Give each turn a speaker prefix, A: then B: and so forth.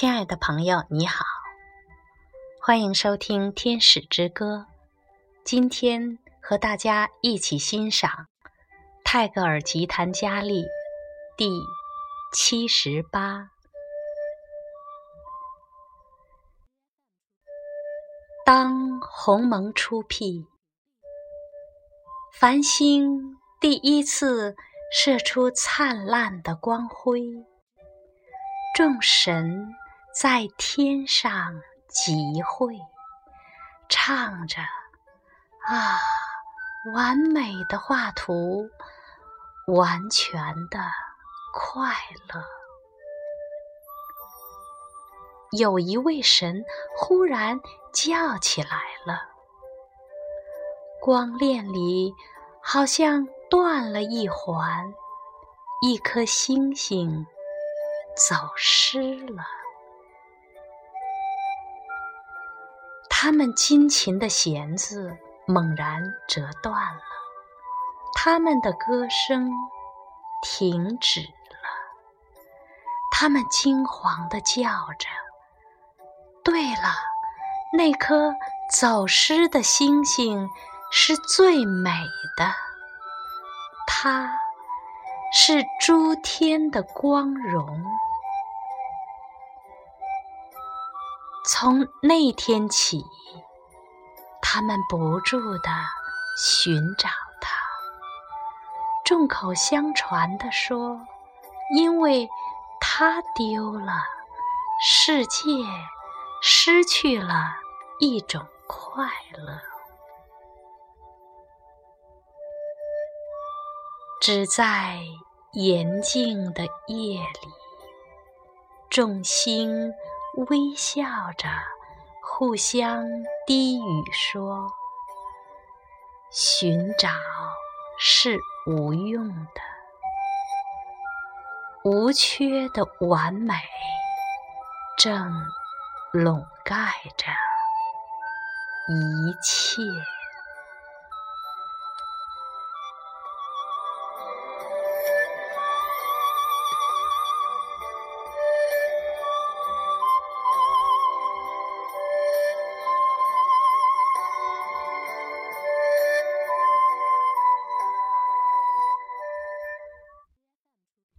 A: 亲爱的朋友，你好，欢迎收听《天使之歌》。今天和大家一起欣赏泰戈尔吉檀佳丽第七十八。当鸿蒙初辟，繁星第一次射出灿烂的光辉，众神。在天上集会，唱着啊，完美的画图，完全的快乐。有一位神忽然叫起来了，光链里好像断了一环，一颗星星走失了。他们金琴的弦子猛然折断了，他们的歌声停止了，他们惊惶地叫着：“对了，那颗走失的星星是最美的，它是诸天的光荣。”从那天起，他们不住地寻找它，众口相传地说：“因为它丢了，世界失去了一种快乐。”只在严静的夜里，众星。微笑着，互相低语说：“寻找是无用的，无缺的完美正笼盖着一切。”